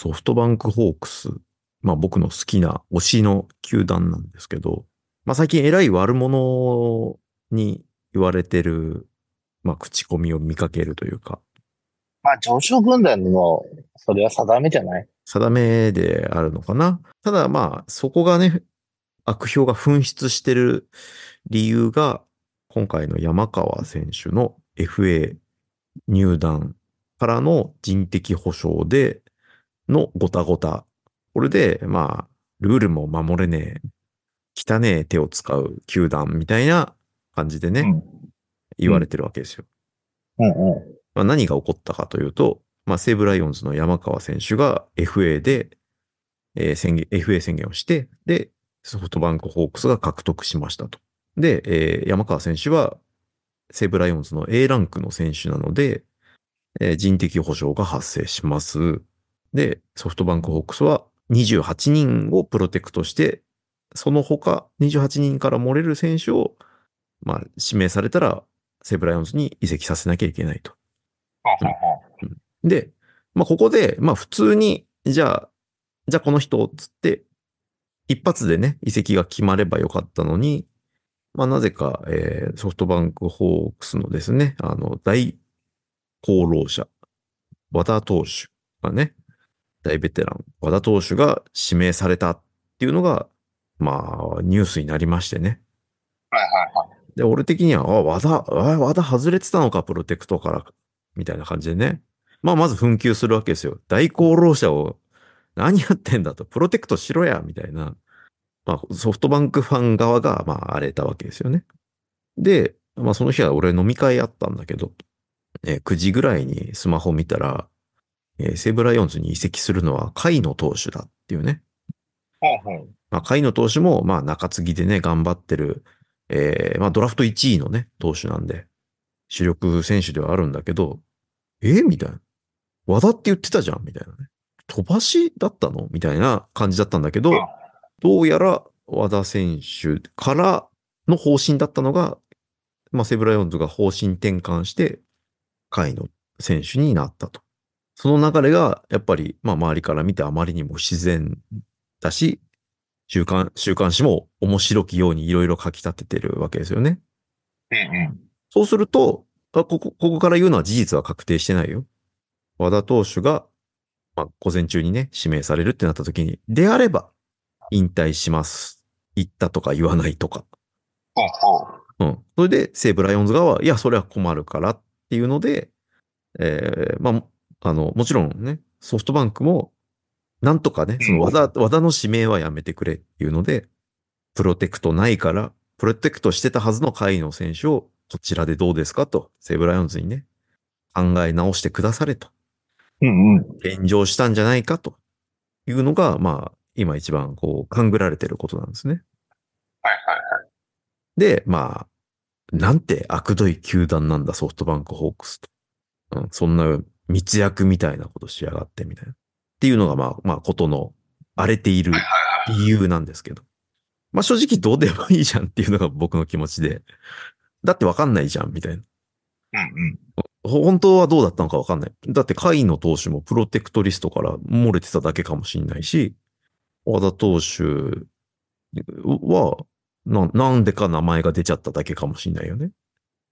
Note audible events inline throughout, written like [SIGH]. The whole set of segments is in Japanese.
ソフトバンクホークス。まあ僕の好きな推しの球団なんですけど、まあ最近偉い悪者に言われてる、まあ口コミを見かけるというか、まあ、上昇軍団の、それは定めじゃない？定めであるのかな。ただまあそこがね、悪評が噴出してる理由が、今回の山川選手の FA 入団からの人的保障でのごたごた。これで、まあ、ルールも守れねえ、汚ねえ手を使う球団みたいな感じでね、うん。言われてるわけですよ。うんうん。まあ、何が起こったかというと、まあ、西武ライオンズの山川選手が FA で、えー宣言、FA 宣言をして、で、ソフトバンクホークスが獲得しましたと。で、えー山川選手は西武ライオンズの A ランクの選手なので、えー人的保障が発生します。で、ソフトバンクホークスは28人をプロテクトして、その他28人から漏れる選手を、まあ、指名されたら、西武ライオンズに移籍させなきゃいけないと。で、まあ、ここで、まあ、普通に、じゃあ、じゃあこの人、つって、一発でね、移籍が決まればよかったのに、まあ、なぜか、えーソフトバンクホークスのですね、あの、大功労者、和田投手がね、大ベテラン、和田投手が指名されたっていうのが、まあ、ニュースになりましてね。はいはいはい。で、俺的には、あ、和田、あ、和田外れてたのか、プロテクトから、みたいな感じでね。まあ、まず紛糾するわけですよ。大功労者を、何やってんだと、プロテクトしろや、みたいな。まあ、ソフトバンクファン側が、まあ、荒れたわけですよね。で、まあ、その日は俺飲み会あったんだけど、えー9時ぐらいにスマホ見たら、えー西武ライオンズに移籍するのは、甲斐野投手だっていうね。はいはい。まあ、甲斐野投手も、まあ、中継ぎでね、頑張ってる、えーまあ、ドラフト1位のね、投手なんで、主力選手ではあるんだけど、えみたいな。和田って言ってたじゃんみたいなね。飛ばしだったの？みたいな感じだったんだけど、うんどうやら和田選手からの方針だったのが、まあ、セブライオンズが方針転換して、甲斐野選手になったと。その流れが、やっぱり、まあ、周りから見てあまりにも自然だし、週刊、週刊誌も面白きようにいろいろ書き立ててるわけですよね。うんうん。そうすると、あここ、ここから言うのは事実は確定してないよ。和田投手が、まあ、午前中にね、指名されるってなった時に、であれば、引退します。言ったとか言わないとか。うん。それで、西武ライオンズ側は、いや、それは困るからっていうので、えーまあ、あの、もちろんね、ソフトバンクも、なんとかね、その和田、和田の指名はやめてくれっていうので、プロテクトないから、プロテクトしてたはずの会の選手を、こちらでどうですかと、西武ライオンズにね、考え直してくだされと、うんうん。炎上したんじゃないかというのが、まあ、今一番こう、勘ぐられてることなんですね。はいはいはい。で、まあ、なんて悪どい球団なんだ、ソフトバンクホークスと。うん、そんな密約みたいなことしやがってみたいな。っていうのが、まあ、まあ、ことの荒れている。理由なんですけど。まあ、正直どうでもいいじゃんっていうのが僕の気持ちで。だってわかんないじゃん、みたいな。うんうん。ほ本当はどうだったのかわかんない。だって、甲斐の投手もプロテクトリストから漏れてただけかもしんないし、和田投手は、な、なんでか名前が出ちゃっただけかもしんないよね。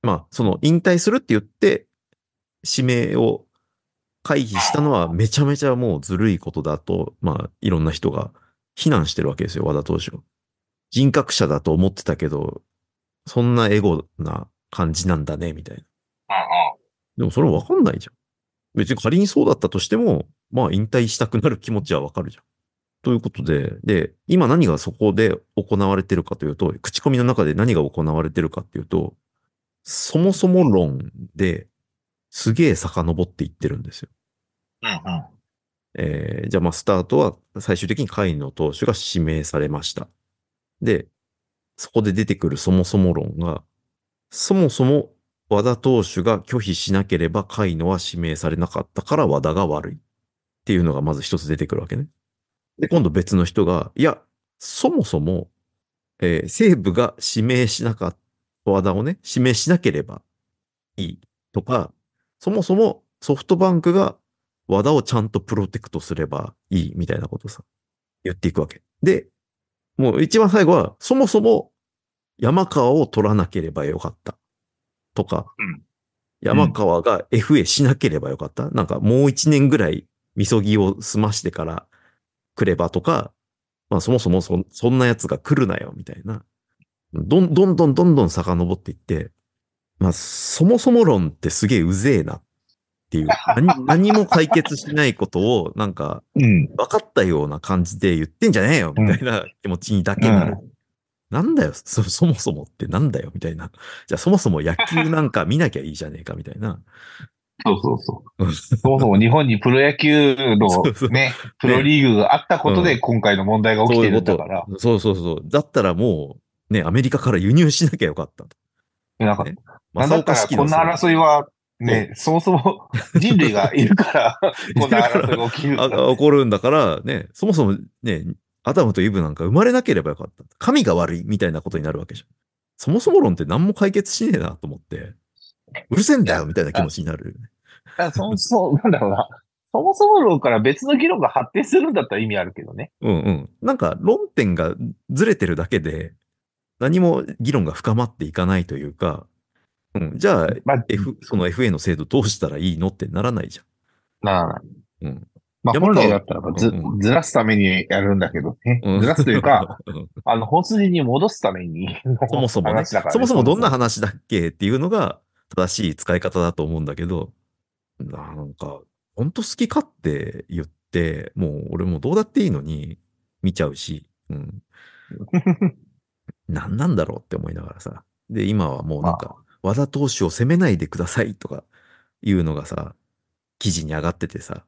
まあ、その、引退するって言って、指名を回避したのはめちゃめちゃもうずるいことだと、まあ、いろんな人が非難してるわけですよ、和田投手を。人格者だと思ってたけど、そんなエゴな感じなんだね、みたいな。うんでもそれわかんないじゃん。別に仮にそうだったとしても、まあ引退したくなる気持ちはわかるじゃん。ということで、で、今何がそこで行われてるかというと、口コミの中で何が行われてるかっていうと、そもそも論ですげえ遡っていってるんですよ。えーじゃあまあスタートは最終的に甲斐の投手が指名されました。で、そこで出てくるそもそも論が、そもそも和田投手が拒否しなければ甲斐野は指名されなかったから和田が悪いっていうのがまず一つ出てくるわけね。で、今度別の人が、いや、そもそも、えー西武が指名しなかった、和田をね、指名しなければいいとか、そもそもソフトバンクが和田をちゃんとプロテクトすればいいみたいなことさ、言っていくわけ。で、もう一番最後は、そもそも山川を取らなければよかった。とか、うん山川が FA しなければよかった。なんかもう一年ぐらい、みそぎを済ましてから来ればとか、まあそもそもそそんな奴が来るなよ、みたいな。どんどんどんどんどん遡っていって、まあそもそも論ってすげえうぜえなっていう、何 [LAUGHS] 何も解決しないことをなんかうん。分かったような感じで言ってんじゃねえよ、みたいな気持ちにだけなる。なんだよそ、そもそもってなんだよ、みたいな。じゃあそもそも野球なんか見なきゃいいじゃねえか、みたいな。そうそうそう。う [LAUGHS] んそもそも日本にプロ野球のね、プロリーグがあったことうんで今回の問題が起きてるんだから。そうそうそう。だったらもう、ね、アメリカから輸入しなきゃよかったと。なんか、ねなんだったらこんな争いは、ね、そもそも [LAUGHS] 人類がいるから、こんな争いが起きる起こるんだから、ね、そもそもね、アダムとイブなんか生まれなければよかった。神が悪いみたいなことになるわけじゃん。そもそも論って何も解決しねえなと思って、うるせえんだよみたいな気持ちになるよね。だからそもそも、なんだろうな。そもそも論から別の議論が発展するんだったら意味あるけどね。うんうん。なんか論点がずれてるだけで、何も議論が深まっていかないというか、うん、じゃあ、まあ、F、その FA の制度どうしたらいいのってならないじならない。ゃん。うん。まあ、本来だったらばずうんずらすためにやるんだけどね。うんずらすというか、うんあの、本筋に戻すためにのそもそもね、そもそもどんな話だっけっていうのが正しい使い方だと思うんだけど、なんか、ほんと好き勝手言って、もう俺もどうだっていいのに見ちゃうし、うん。[LAUGHS] 何なんだろうって思いながらさ。で、今はもうなんか、和田投手を責めないでくださいとかいうのがさ、記事に上がっててさ、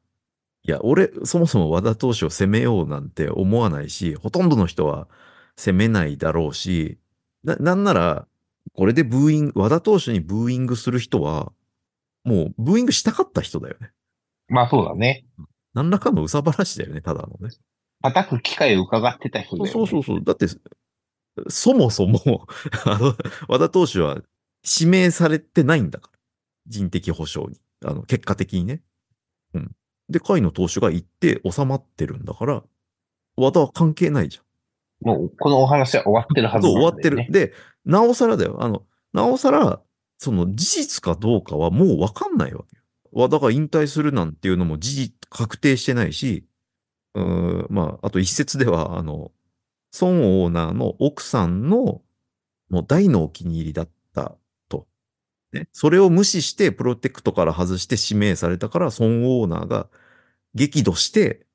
いや、俺、そもそも和田投手を責めようなんて思わないし、ほとんどの人は責めないだろうし、な、なんなら、これでブーイング、和田投手にブーイングする人は、もうブーイングしたかった人だよね。まあそうだね。何らかのうさばらしだよね、ただのね。叩く機会を伺ってた人だよね。そうそうそう。だって、そもそも、あの、和田投手は指名されてないんだから。人的保障に。あの、結果的にね。うん。で、甲斐の投手が行って収まってるんだから、和田は関係ないじゃん。もう、このお話は終わってるはずだよ、ね。終わってる。で、なおさらだよ。あの、なおさら、その事実かどうかはもうわかんないわけよ。和田が引退するなんていうのも事実確定してないし、うーん、まあ、あと一説では、あの、孫オーナーの奥さんの、もう大のお気に入りだったと。ね。それを無視してプロテクトから外して指名されたから、孫オーナーが激怒して、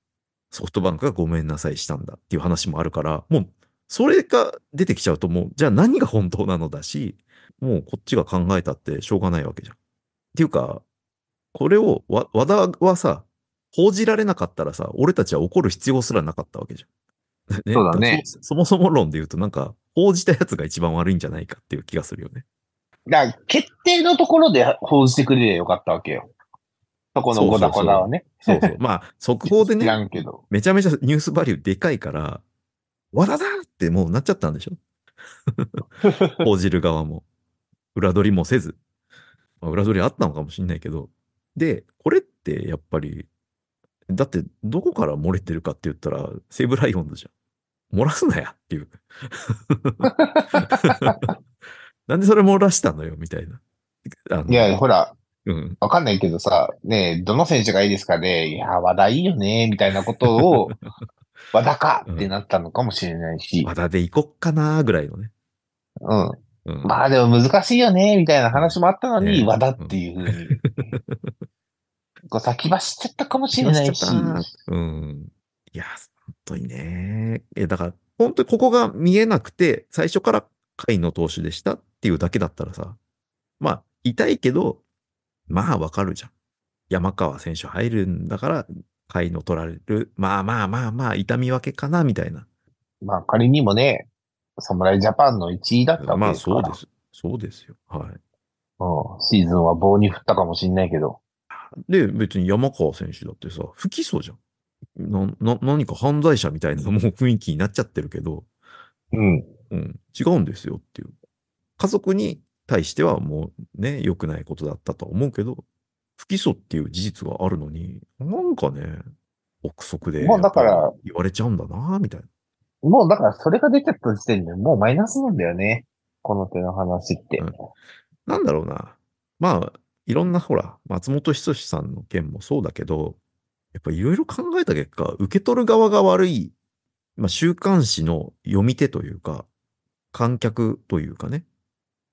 ソフトバンクがごめんなさいしたんだっていう話もあるから、もう、それが出てきちゃうともう、じゃあ何が本当なのだし、もうこっちが考えたってしょうがないわけじゃん。っていうか、これをわ、和田はさ、報じられなかったらさ、俺たちは怒る必要すらなかったわけじゃん。[LAUGHS] そうだねそ。そもそも論で言うとなんか、報じたやつが一番悪いんじゃないかっていう気がするよね。だから、決定のところで報じてくれりゃよかったわけよ。そこのゴダゴダはね。そうそう。まあ、速報でね。[LAUGHS] めちゃめちゃニュースバリューでかいから、和田だってもうなっちゃったんでしょ？[LAUGHS] 報じる側も。裏取りもせず。まあ、裏取りあったのかもしんないけど。で、これってやっぱり、だってどこから漏れてるかって言ったら、西武ライオンズじゃん。漏らすなやっていう。[LAUGHS] なんでそれ漏らしたのよみたいな。いや、ほら、うん。わかんないけどさ、ねえどの選手がいいですかねいや、和田いいよねみたいなことを、[LAUGHS] 和田かってなったのかもしれないし。和田で行こっかなーぐらいのね。うん。うん。まあでも難しいよねみたいな話もあったのに、ね和田っていうふうに。[LAUGHS] こう先走っちゃったかもしれないし。うん。いや、本当にね。え、だから、本当にここが見えなくて、最初から甲斐の投手でしたっていうだけだったらさ、まあ、痛いけど、まあわかるじゃん。山川選手入るんだから、甲斐の取られる。まあまあまあまあ、痛み分けかな、みたいな。まあ仮にもね、侍ジャパンの1位だったわまあけですから。そうです。そうですよ。はい。うん。シーズンは棒に振ったかもしれないけど。で、別に山川選手だってさ、不起訴じゃん。な、な、何か犯罪者みたいなもう雰囲気になっちゃってるけど、うん。うん、違うんですよっていう。家族に対してはもうね、良くないことだったとは思うけど、不起訴っていう事実があるのに、なんかね、憶測で。もうだから言われちゃうんだな、みたいな。もうだからそれが出ちゃった時点でもうマイナスなんだよね。この手の話って。うんなんだろうな。まあ、いろんなほら、松本人志さんの件もそうだけど、やっぱいろいろ考えた結果、受け取る側が悪い、まあ、週刊誌の読み手というか、観客というかね、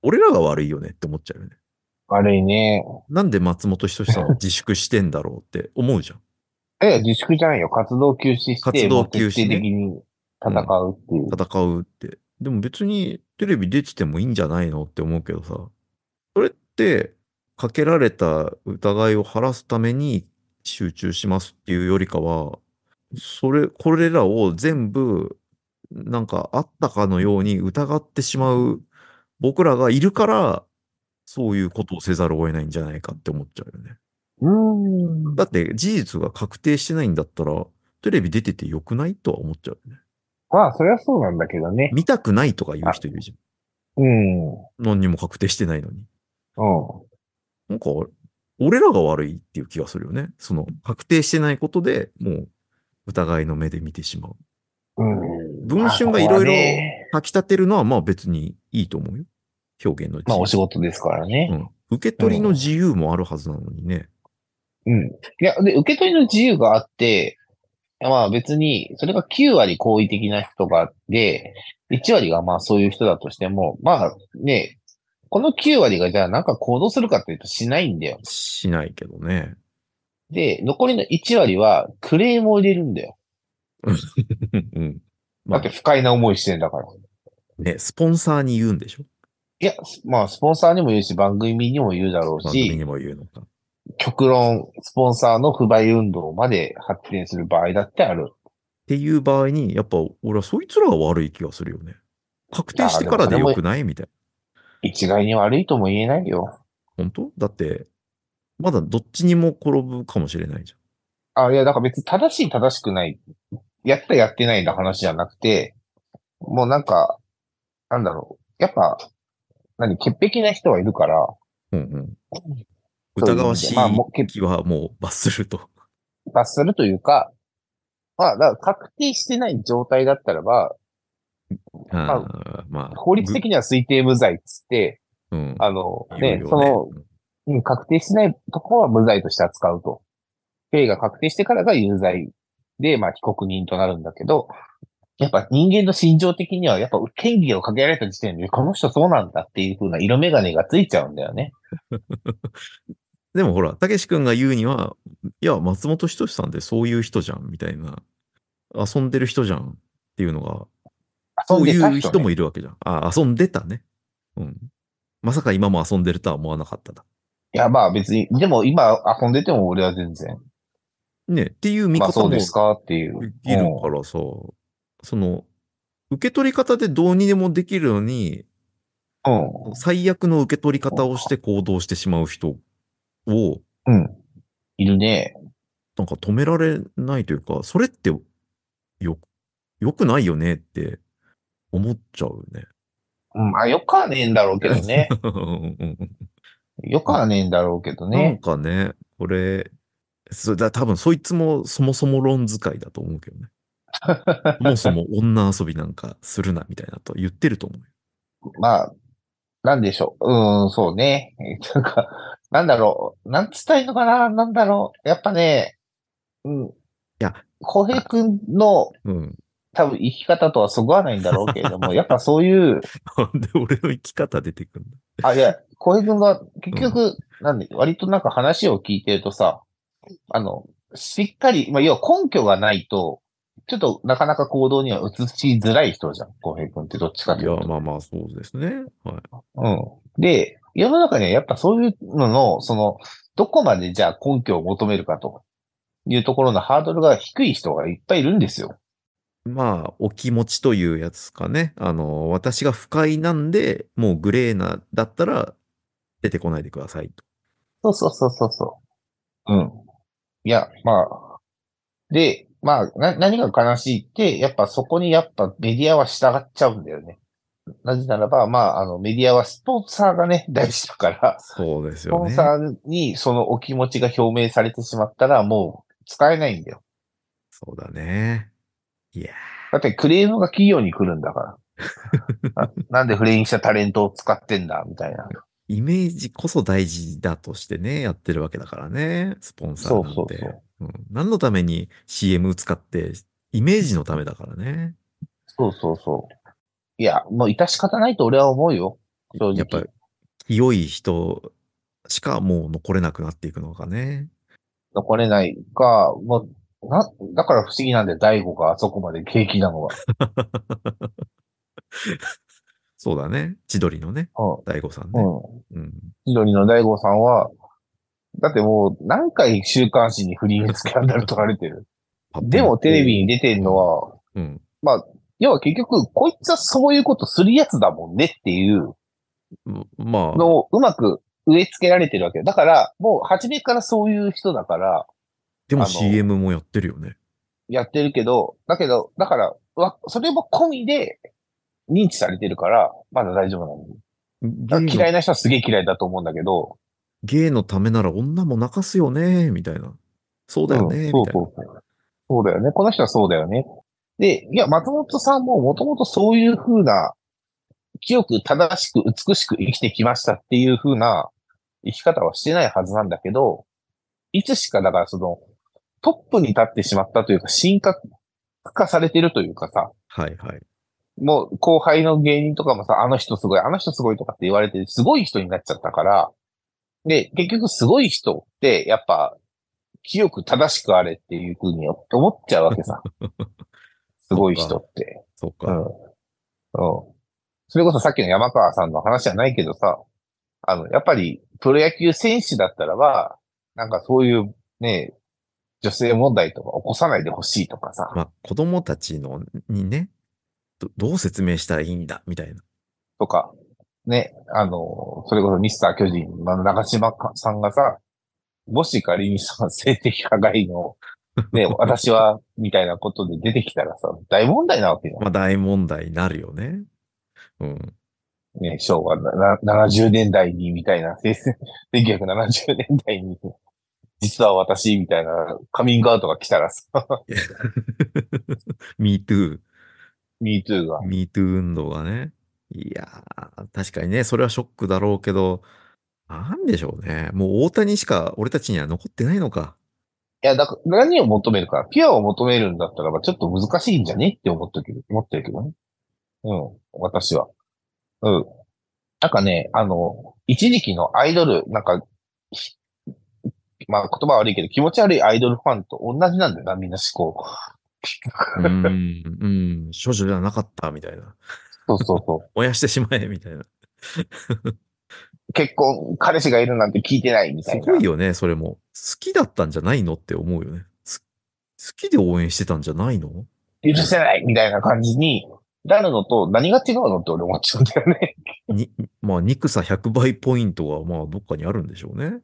俺らが悪いよねって思っちゃうよね。悪いね。なんで松本人志さんは自粛してんだろうって思うじゃん。[LAUGHS] え、自粛じゃないよ。活動休止して、活動休止ね的に戦うっていう。戦うって。でも別にテレビ出ててもいいんじゃないのって思うけどさ、それってかけられた疑いを晴らすために集中しますっていうよりかは、それ、これらを全部なんかあったかのように疑ってしまう僕らがいるから、そういうことをせざるを得ないんじゃないかって思っちゃうよね。うーん。だって事実が確定してないんだったら、テレビ出ててよくないとは思っちゃうよね。まあ、それはそうなんだけどね。見たくないとか言う人いるじゃん。うん。うん。何にも確定してないのに。なんか、俺らが悪いっていう気がするよね。その、確定してないことでもう疑いの目で見てしまう。うん。文春がいろいろ書き立てるのはまあ別にいいと思うよ。表現の自由。まあ、お仕事ですからね。うん。受け取りの自由もあるはずなのにね。うん。いや、で、受け取りの自由があって、まあ別に、それが9割好意的な人がで、1割がまあそういう人だとしても、まあね、この9割がじゃあなんか行動するかっていうとしないんだよ。しないけどね。で、残りの1割はクレームを入れるんだよ。うん。まあだって不快な思いしてんだから。ね、スポンサーに言うんでしょ？いや、まあスポンサーにも言うし、番組にも言うだろうし、番組にも言うのか。極論、スポンサーの不買運動まで発展する場合だってある。っていう場合に、やっぱ俺はそいつらが悪い気がするよね。確定してからでよくないみたいな。一概に悪いとも言えないよ。本当？だって、まだどっちにも転ぶかもしれないじあ、いや、だから別に正しい正しくない。やったやってないの話じゃなくて、もうなんか、なんだろう。やっぱ、何、潔癖な人はいるから。うんうん。疑わしいまあもうけ気はもう罰すると。罰するというか、まあ、だから確定してない状態だったらば、あーまあ。法律的には推定無罪っつって、ぐうん。あの、ね、言うよその、うん確定してないところは無罪として扱うと。刑が確定してからが有罪で、まあ、被告人となるんだけど、やっぱ人間の心情的には、やっぱ権利をかけられた時点で、この人そうなんだっていう風な色眼鏡がついちゃうんだよね。[LAUGHS] でもほら、たけし君が言うには、いや、松本人志さんってそういう人じゃん、みたいな。遊んでる人じゃんっていうのが、そういう人もいいるわけじゃん。あ、遊んでたね。うん。まさか今も遊んでるとは思わなかっただ。いや、まあ別に、でも今遊んでても俺は全然、ね、っていう見まあ方もですかっていう。できるからさ、その、受け取り方でどうにでもできるのに、うん。最悪の受け取り方をして行動してしまう人を、うん。うん。いるね。なんか止められないというか、それってよ、よくないよねって思っちゃうね。うん。まあよくはねえんだろうけどね。[LAUGHS] よくはねえんだろうけどなんね。かね、これ、そだ多分そいつもそもそも論使いだと思うけどね。そもそも女遊びなんかするなみたいなと言ってると思うよ。まあ、なんでしょう。うーん、そうね。[LAUGHS] なんか、なんだろう。なんつったらいいのかな？なんだろう。やっぱね、うん。いや、浩平くんのうん。多分生き方とはそぐわないんだろうけれども、[LAUGHS] やっぱそういう、なんで俺の生き方出てくるんだあ、いや、浩平くんが結局、なんで、割となんか話を聞いてるとさ、あの、しっかり、まあ、要は根拠がないと、ちょっとなかなか行動には移しづらい人じゃん、浩平くんってどっちかといや、いうと。まあまあそうですね。はい。うん。で、世の中にはやっぱそういうのの、その、どこまでじゃあ根拠を求めるかというところのハードルが低い人がいっぱいいるんですよ。まあ、お気持ちというやつかね。あの、私が不快なんで、もうグレーな、だったら、出てこないでくださいと。そうそうそうそうそう。うん。いや、まあ。で、まあ、な、何が悲しいって、やっぱそこにやっぱメディアは従っちゃうんだよね。なぜならば、まあ、あの、メディアはスポンサーがね、大事だから、そうですスポよね。ンサーにそのお気持ちが表明されてしまったら、もう使えないんだよ。そうだね。いやだってクレームが企業に来るんだから。[LAUGHS] ななんで不倫したタレントを使ってんだ、みたいな。イメージこそ大事だとしてね、やってるわけだからね、スポンサーなんて。そうそうそううん何のために CM 使って、イメージのためだからね。そうそうそう。いや、もう致し方ないと俺は思うよ。正直。やっぱ、清い人しかもう残れなくなっていくのかね。残れないか、もう、な、だから不思議なんで、大悟があそこまで景気なのは。[LAUGHS] そうだね。千鳥のね、う大悟さんん。ね。うん。うん。千鳥の大悟さんは、だってもう何回週刊誌に不倫スキャンダル取られてる。でもテレビに出てるのは、うん。要は結局、こいつはそういうことするやつだもんねっていううんまあ、のをうまく植え付けられてるわけよ。だから、もう初めからそういう人だから、でもあの CM もやってるよね。やってるけど、だけど、だから、わそれも込みで認知されてるから、まだ大丈夫なの。嫌いな人はすげえ嫌いだと思うんだけど、ゲイのためなら女も泣かすよね、みたいな。そうだよね、うんみたいな。そうそうそう。そうだよね。この人はそうだよね。で、いや、松本さんももともとそういう風な、清く正しく美しく生きてきましたっていう風な生き方はしてないはずなんだけど、いつしかだからその、トップに立ってしまったというか、神格化されてるというかさ、はいはい。もう後輩の芸人とかもさ、あの人すごい、あの人すごいとかって言われて、すごい人になっちゃったから、で、結局すごい人って、やっぱ、清く正しくあれっていうふうに思っちゃうわけさ。[LAUGHS] すごい人って。そうか。うん。うん。それこそさっきの山川さんの話じゃないけどさ、あの、やっぱり、プロ野球選手だったらば、なんかそういうね、女性問題とか起こさないでほしいとかさ、まあ、子供たちの、にね、どどう説明したらいいんだ、みたいな。とか、ね、あの、それこそミスター巨人の長島さんがさ、もし仮にさ、性的加害の、[LAUGHS] ね、私は、みたいなことで出てきたらさ、大問題なわけじゃん。まあ、大問題になるよね。うん。ね、昭和なな70年代に、みたいな、せ1970 [LAUGHS] 年代に、実は私、みたいなカミングアウトが来たらさ、[LAUGHS] me too, MeToo が。me too 運動がね。いやー、確かにね、それはショックだろうけど、なんでしょうね。もう大谷しか俺たちには残ってないのか。いや、だから何を求めるか、ピュアを求めるんだったらば、ちょっと難しいんじゃねって思ってるけど、思ってるけどね。うん、私は。うん。なんかね、あの、一時期のアイドル、なんか、ひまあ言葉悪いけど、気持ち悪いアイドルファンと同じなんだよな、みんな思考。[LAUGHS] うーん、うん、少女じゃなかった、みたいな。そうそうそう。[LAUGHS] 燃やしてしまえ、みたいな。[LAUGHS] 結婚、彼氏がいるなんて聞いてないみたすいな。ごいよね、それも。好きだったんじゃないのって思うよね。す好きで応援してたんじゃないの？許せないみたいな感じになるのと何が違うのって俺思っちゃうんだよね。に、まあ、憎さ100倍ポイントが、まあ、どっかにあるんでしょうね。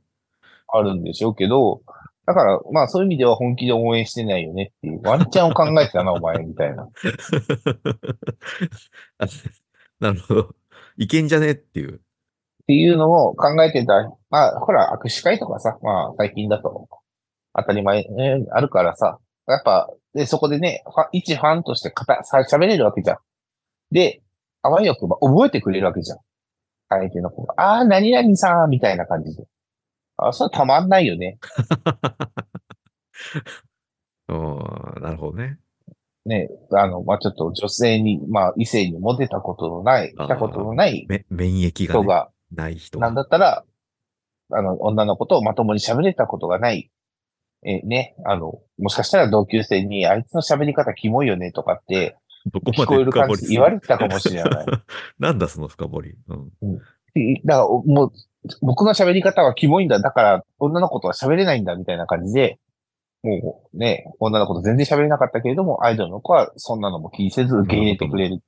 あるんでしょうけど、だから、まあそういう意味では本気で応援してないよねっていう、ワンチャンを考えてたな、お前、みたいな。あ [LAUGHS] なるほど。いけんじゃねっていう。っていうのを考えてた。まあ、ほら、握手会とかさ、まあ最近だと当たり前、ね、あるからさ、やっぱ、で、そこでね、ファ一ファンとして喋れるわけじゃん。で、あわよくば覚えてくれるわけじゃん。相手の子が。ああ、何々さん、みたいな感じで。あ、それたまんないよね。[LAUGHS] うん、なるほどね。ね、あの、まあ、ちょっと女性に、まあ、異性にモテたことのない、あー来たことのないめ免疫が,、ね、人が、ない人なんが。だったら、あの、女の子とまともに喋れたことがない、え、ね、あの、もしかしたら同級生に、あいつの喋り方キモいよねとかって、[LAUGHS] どこま聞こえるで深掘りする？感じで言われてたかもしれない。[LAUGHS] なんだその深掘り？うん。だから、おもう、僕の喋り方はキモいんだ。だから、女の子とは喋れないんだ、みたいな感じで、もうね、女の子と全然喋れなかったけれども、アイドルの子はそんなのも気にせず受け入れてくれる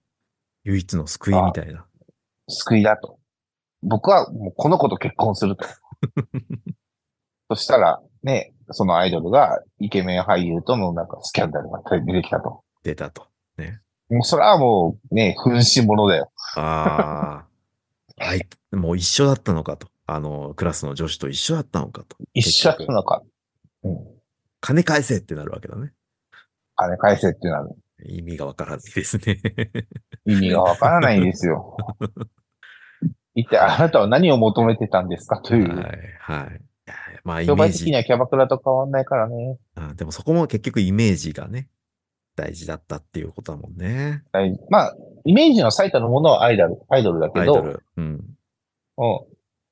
唯一の救いみたいな。救いだと。僕はもうこの子と結婚すると。[LAUGHS] そしたら、ね、そのアイドルがイケメン俳優とのなんかスキャンダルが出てきたと。出たと。ね。もうそれはもうね、噴死者だよ。ああ。はい。もう一緒だったのかと。あの、クラスの女子と一緒だったのかと。一緒だったのか。うん。金返せってなるわけだね。金返せっていうのは意味がわからないですね。意味がわからないんですよ。[LAUGHS] 一体あなたは何を求めてたんですか？という。はい、はい。まあ、イ商メージ売的にはキャバクラと変わんないからね。あ。でもそこも結局イメージがね、大事だったっていうことだもんね。はいまあ、イメージの最たるものはアイドル、アイドルだけど。うん。うん。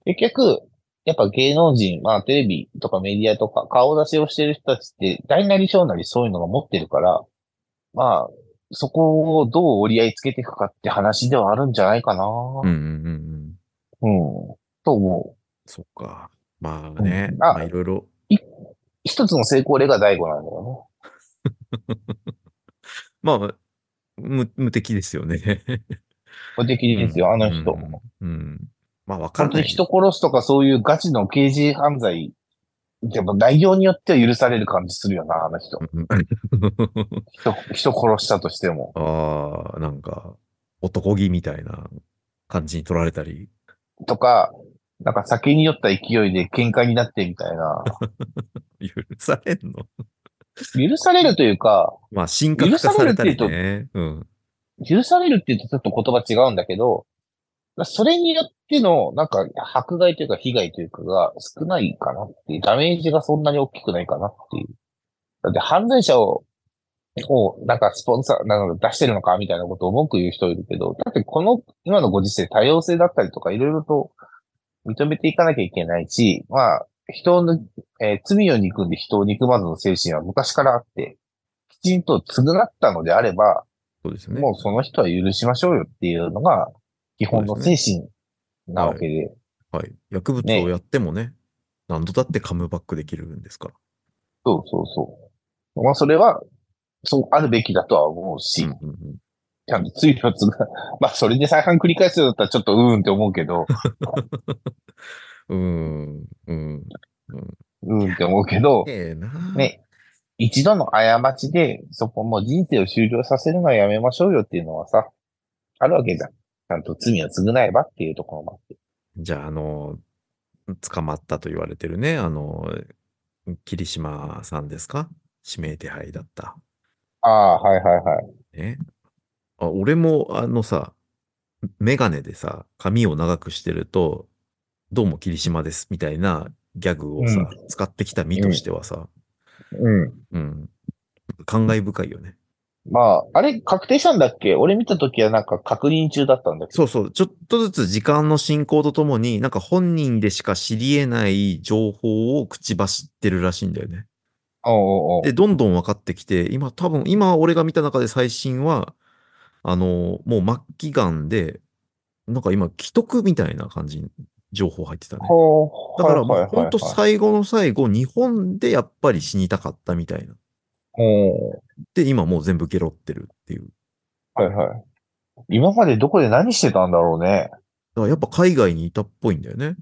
結局、やっぱ芸能人、まあテレビとかメディアとか顔出しをしてる人たちって大なり小なりそういうのが持ってるから、まあ、そこをどう折り合いつけていくかって話ではあるんじゃないかな。うんうんうんうん。うん。と思う。そっか。まあね、うんあまあいろいろ。一つの成功例が大悟なんだよ [LAUGHS] まあ、無無敵ですよね。ね。無敵ですよ、あの人。うん。うんまあ、わかんない。人殺すとかそういうガチの刑事犯罪、でも内容によっては許される感じするよな、あの人。うん [LAUGHS] 人、人殺したとしても。ああ、なんか、男気みたいな感じに取られたり。とか、なんか酒に酔った勢いで喧嘩になってみたいな。[LAUGHS] 許されんの？許されるというか、まあ、神格化されたりね。うん。許されるって言うとちょっと言葉違うんだけど、それによっての、なんか、迫害というか被害というかが少ないかなっていう、ダメージがそんなに大きくないかなっていう。だって犯罪者を、を、なんかスポンサー、なんか出してるのかみたいなことを文句言う人いるけど、だってこの、今のご時世多様性だったりとかいろいろと認めていかなきゃいけないし、まあ、人の、えー罪を憎んで人を憎まずの精神は昔からあって、きちんと償ったのであれば、そうですね。もうその人は許しましょうよっていうのが基本の精神なわけで、はい。薬物をやってもね、何度だってカムバックできるんですから。そうそうそう。まあそれは、そうあるべきだとは思うし、うんうんうんちゃんと罪を償う。まあそれで再犯繰り返すようだったらちょっとうーんって思うけど、[LAUGHS] うーん。うん。うーんって思うけど。ね、一度の過ちでそこもう人生を終了させるのはやめましょうよっていうのはさ、あるわけじゃん。ちゃんと罪を償えばっていうところもあって。じゃあ、あの、捕まったと言われてるね、あの、霧島さんですか？指名手配だった。ああ、はいはいはい。ね。あ俺も、あのさ、メガネでさ、髪を長くしてると、どうも霧島です、みたいなギャグをさ、う使ってきた身としてはさ、うん。うん。感慨深いよね。まあ、あれ確定したんだっけ？俺見たときはなんか確認中だったんだけど。そうそう、ちょっとずつ時間の進行とともに、なんか本人でしか知り得ない情報を口走ってるらしいんだよね。おうおうで、どんどん分かってきて、今多分、今俺が見た中で最新は、あの、もう末期がんで、なんか今、既得みたいな感じに情報入ってたね。だからもうはいはいはいはい本当最後の最後、日本でやっぱり死にたかったみたいな。で、今もう全部ゲロってるっていう。はいはい。今までどこで何してたんだろうね。だからやっぱ海外にいたっぽいんだよね。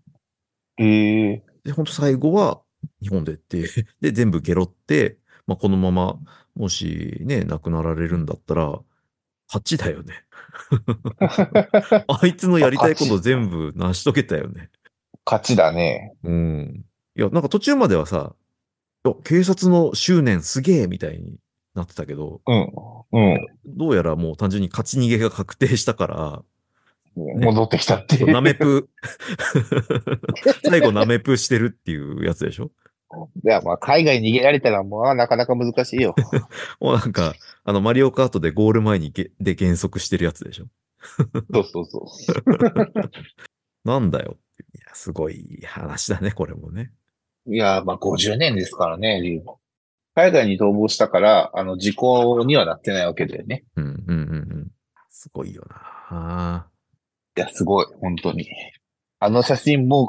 ええで、本当最後は日本でって、[LAUGHS] で、全部ゲロって、まあ、このまま、もしね、亡くなられるんだったら、勝ちだよね。[LAUGHS] あいつのやりたいこと全部成し遂げたよね。勝ちだね。うん。いや、なんか途中まではさ、警察の執念すげえみたいになってたけど、うん。うん。どうやらもう単純に勝ち逃げが確定したから、戻ってきたって。ナメプ、[LAUGHS] 最後ナメプしてるっていうやつでしょ？いや、まあ、海外に逃げられたら、まあ、なかなか難しいよ。[LAUGHS] もうなんか、あの、マリオカートでゴール前にげで減速してるやつでしょ？そうそうそう。[LAUGHS] なんだよいや、すごい話だね、これもね。いや、まあ、50年ですからね、リュウも海外に逃亡したから、あの、時効にはなってないわけだよね。うん、うん、うん、うん。すごいよな。あいや、すごい、本当に。あの写真も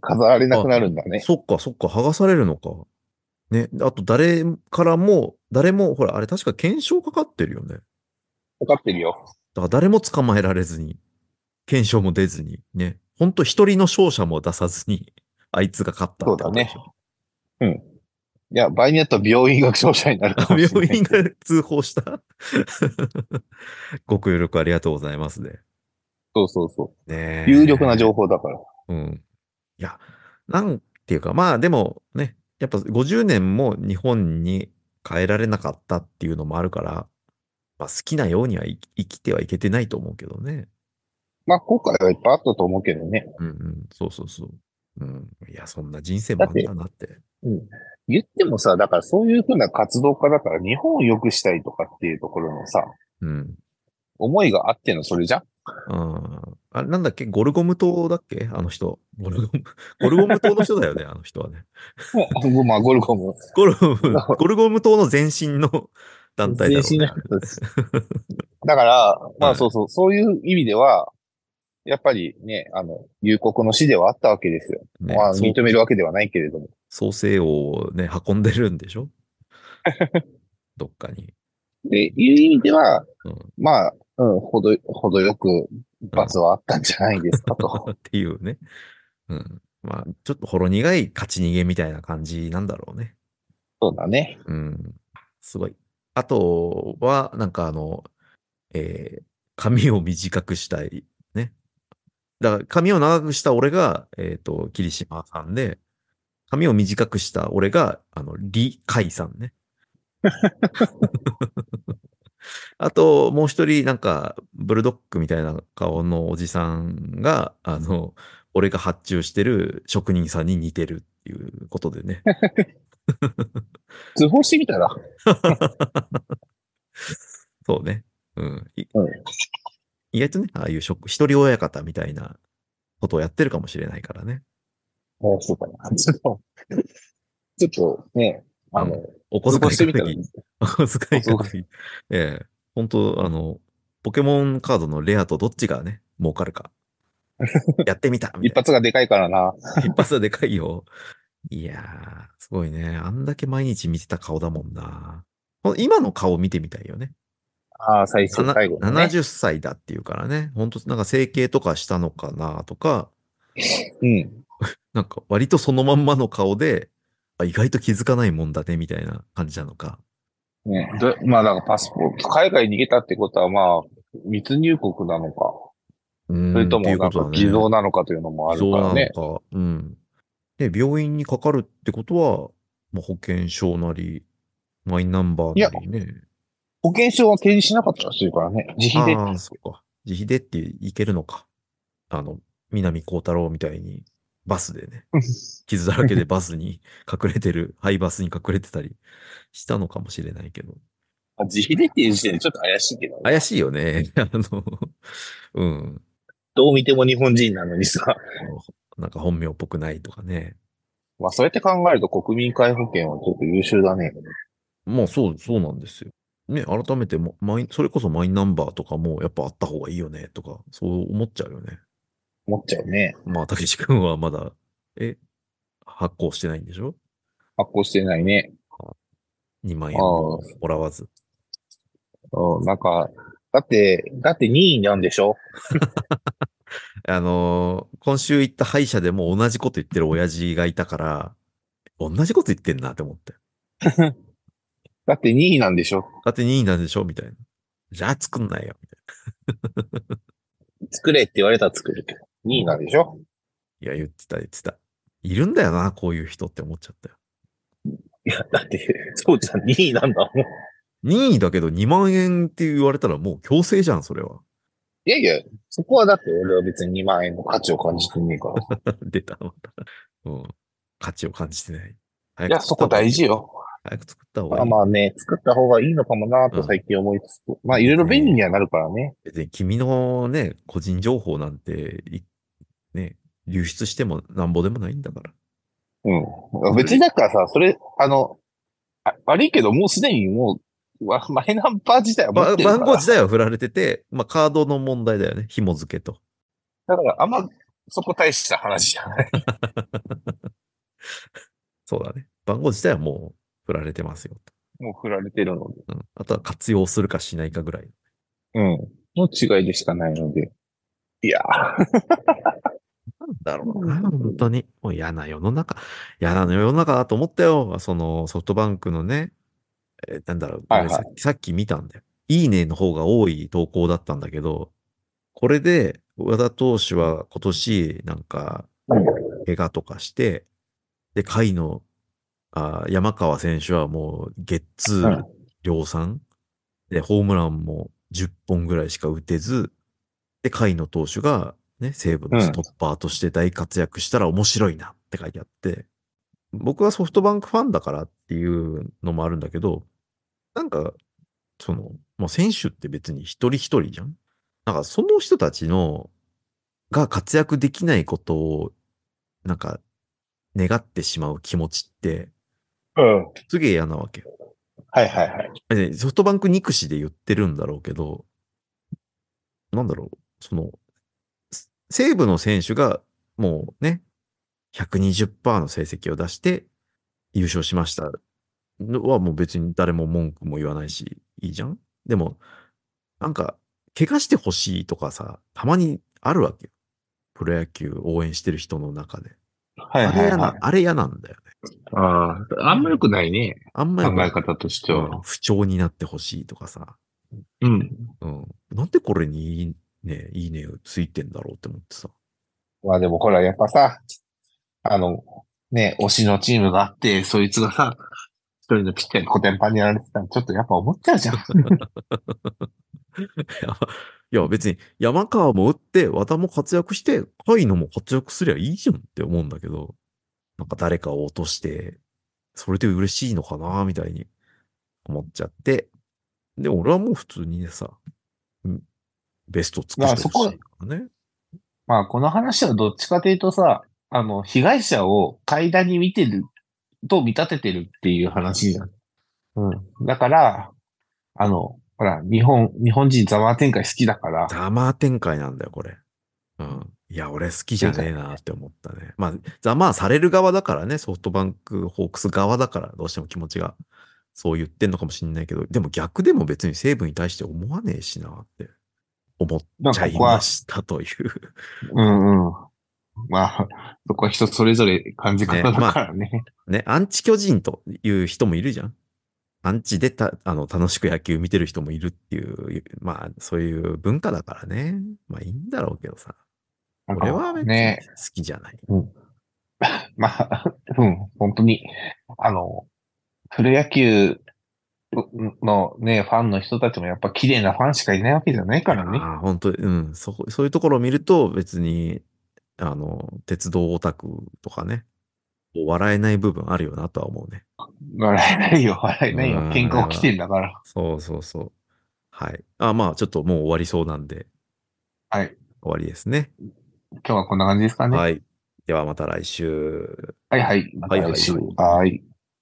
飾られなくなるんだね。ーそっか、そっか、剥がされるのか。ね。あと、誰からも、誰も、ほら、あれ確か検証かかってるよね。わかってるよ。だから誰も捕まえられずに、検証も出ずに、ね。ほんと一人の勝者も出さずに、[LAUGHS] あいつが勝った。そうだねいや、場合によっては病院が勝者になるかもしれない。[LAUGHS] 病院が通報した [LAUGHS] ご協力ありがとうございますね。そうそうそねう。有力な情報だから。うん。いや、なんていうか、まあでもね、やっぱ50年も日本に帰られなかったっていうのもあるから、まあ好きなようには生きてはいけてないと思うけどね。まあ、後悔はいっぱいあったと思うけどね。うんうん、そうそうそう。うん。いや、そんな人生もあんだなって。うん。言ってもさ、だからそういうふうな活動家だから日本を良くしたいとかっていうところのさ、うん。思いがあってのそれじゃ？んあなんだっけ？ゴルゴム島だっけ？あの人。ゴルゴム、[LAUGHS] ゴルゴム島の人だよね、あの人はね。[LAUGHS] まあ、ゴルゴム。ゴルゴム、ゴルゴム島の前身の団体だろうね全身の。人です。[LAUGHS] だから、まはいあそうそう、そういう意味では、やっぱりね、あの、夕刻の死ではあったわけですよ。ねまあ、認めるわけではないけれども。創世王をね、運んでるんでしょ？どっかに。で、いう意味では、うんまあ、うん、ほど、ほどよく罰はあったんじゃないですかと。っていうね。うん。まあ、ちょっとほろ苦い勝ち逃げみたいな感じなんだろうね。そうだね。うん。すごい。あとは、なんかあの、えー髪を短くしたい。ね。だから、髪を長くした俺が、えっ、と、霧島さんで、髪を短くした俺が、あの、李海さんね。[LAUGHS] [LAUGHS] あと、もう一人、なんか、ブルドッグみたいな顔のおじさんが、あの、俺が発注してる職人さんに似てるっていうことでね。通報してみたら。[LAUGHS] そうね。うん。いうん意外とね、ああいう職、一人親方みたいなことをやってるかもしれないからね。あそうかな。[LAUGHS] ちょっと、ちょっとね、あの、お小通遣い報してみたら稼ぎ。お小遣い稼ぎ。ええ本当あの、ポケモンカードのレアとどっちがね、儲かるか。[LAUGHS] やってみたみ一たい発がでかいからな。な。一発はでかいよ。いやー、すごいね。あんだけ毎日見てた顔だもんな。今の顔見てみたいよね。ああ、最初、な最後のね。70歳だっていうからね。本当なんか整形とかしたのかなとか、うん。[LAUGHS] なんか割とそのまんまの顔で、あ意外と気づかないもんだね、みたいな感じなのか。ね、どまあ、だからパスポート、海外に逃げたってことは、まあ、密入国なのか、それともなんか偽造なのかというのもあるからね。のか。うん。で、病院にかかるってことは、まあ、保険証なり、マイナンバーなりね。保険証は提示しなかったらしいからね。自費で。ああ、そうか。自費でっていけるのか。あの、南光太郎みたいに、バスでね、傷だらけで [LAUGHS] バスに隠れてる、ハイバスに隠れてたりしたのかもしれないけど。自費でっていう時点でちょっと怪しいけど、怪しいよね。[LAUGHS] あの、うん。どう見ても日本人なのにさ。なんか本名っぽくないとかね。まあ、そうやって考えると国民皆保険はちょっと優秀だね。まあそう、そうなんですよ。ね、改めても、マイ、それこそマイナンバーとかもやっぱあった方がいいよね、とか、そう思っちゃうよね。思っちゃうね。まあ、たけし君はまだ、え、発行してないんでしょ？発行してないね。?2 万円ももらわず。うん、なんか、だって、だって任意なんでしょ？[LAUGHS] あのー今週行った歯医者でも同じこと言ってる親父がいたから、同じこと言ってんなって思って。[LAUGHS] だって任意なんでしょ？だって2位なんでしょ？みたいな。じゃあ作んないよ。みたい作れって言われたら作るけど。任意なんでしょ？な。いや、言ってた、言ってた。いるんだよな、こういう人って思っちゃったよ。いや、だって、そうじゃん、任意なんだもん。任意だけど2万円って言われたらもう強制じゃん、それは。いやいや、そこはだって俺は別に2万円の価値を感じてねえから。[LAUGHS] 出た、また。うん。価値を感じてない。早いや、そこ大事よ。よ。早く作った方がいい。まあまあね、作った方がいいのかもなと最近思いつつ。まあいろいろ便利にはなるからね。別に君のね、個人情報なんて、いね、流出してもなんぼでもないんだから。うん。別にだからさ、それ、あの、あ悪いけどもうすでにもう、わマイナンバー自体は持ばってるから。番号自体は振られてて、まあカードの問題だよね。紐付けと。だからあんま、そこ大した話じゃない。[LAUGHS] そうだね。番号自体はもう振られてますよ。もう振られてるので。うん。あとは活用するかしないかぐらい。うん。の違いでしかないので。いやー、なんだろうな、本当に。もう嫌な世の中、嫌な世の中だと思ったよ。そのソフトバンクのね、えーなんだろう、はいはいさっきさっき見たんだよ。いいねの方が多い投稿だったんだけど、これで、和田投手は今年、なんか、怪我とかして、で、甲斐の、あー山川選手はもう、ゲッツーうん量産、で、ホームランも10本ぐらいしか打てず、で、甲斐の投手が、ね、西武のストッパーとして大活躍したら面白いなって書いてあって、僕はソフトバンクファンだからっていうのもあるんだけど、なんか、その、もう選手って別に一人一人じゃん？なんかその人たちの、が活躍できないことを、なんか、願ってしまう気持ちって、うん。すげえ嫌なわけよ。はいはいはい。えソフトバンク憎しで言ってるんだろうけど、なんだろう、その、す西武の選手がもうね、120%の成績を出して優勝しましたのはもう別に誰も文句も言わないし、いいじゃん？でも、なんか、怪我してほしいとかさ、たまにあるわけよ。プロ野球応援してる人の中で。はいあれ嫌な、はいはい。あれ嫌なんだよね。ああ、あんま良くないね。あんまり考え方としてうんは。不調になってほしいとかさ。うん。うん。なんでこれにいいね、いいねついてんだろうって思ってさ。まあでもほら、やっぱさ、あの、ね、推しのチームがあって、そいつがさ、一人のピッチャーにコテンパンにやられてたら、ちょっとやっぱ思っちゃうじゃん。[LAUGHS] いや、別に山川も打って、和田も活躍して、甲斐野も活躍すりゃいいじゃんって思うんだけど、なんか誰かを落として、それで嬉しいのかなみたいに思っちゃって。で、俺はもう普通にねさ、ベスト尽くしてほしいからね。まあ、この話はどっちかというとさ、あの、被害者を階段に見てると見立ててるっていう話じゃん。うん。だから、あの、ほら、日本、日本人ザマー展開好きだから、ザマー展開なんだよ、これ。うん。いや、俺好きじゃねえなって思ったね。まあ、ザマーされる側だからね、ソフトバンク、ホークス側だから、どうしても気持ちがそう言ってんのかもしんないけど、でも逆でも別に西武に対して思わねえしなって思っちゃいましたという。うんうん。まあ、そこは人それぞれ感じ方だからね。ね、アンチ巨人という人もいるじゃん。アンチでた、あの、楽しく野球見てる人もいるっていう、まあ、そういう文化だからね。まあいいんだろうけどさ。俺は別にね好きじゃない。[LAUGHS] まあ、うん、本当に、あの、プロ野球のね、ファンの人たちもやっぱ綺麗なファンしかいないわけじゃないからね。ああ、本当にうん、そこ、そういうところを見ると別に、あの、鉄道オタクとかね、笑えない部分あるよなとは思うね。笑えないよ、笑えないようん。喧嘩起きてんだから。そうそうそう。はい。あまあ、ちょっともう終わりそうなんで、はい。終わりですね。今日はこんな感じですかね。はい、はい。ではまた来週。はい、また来週。はいはいはい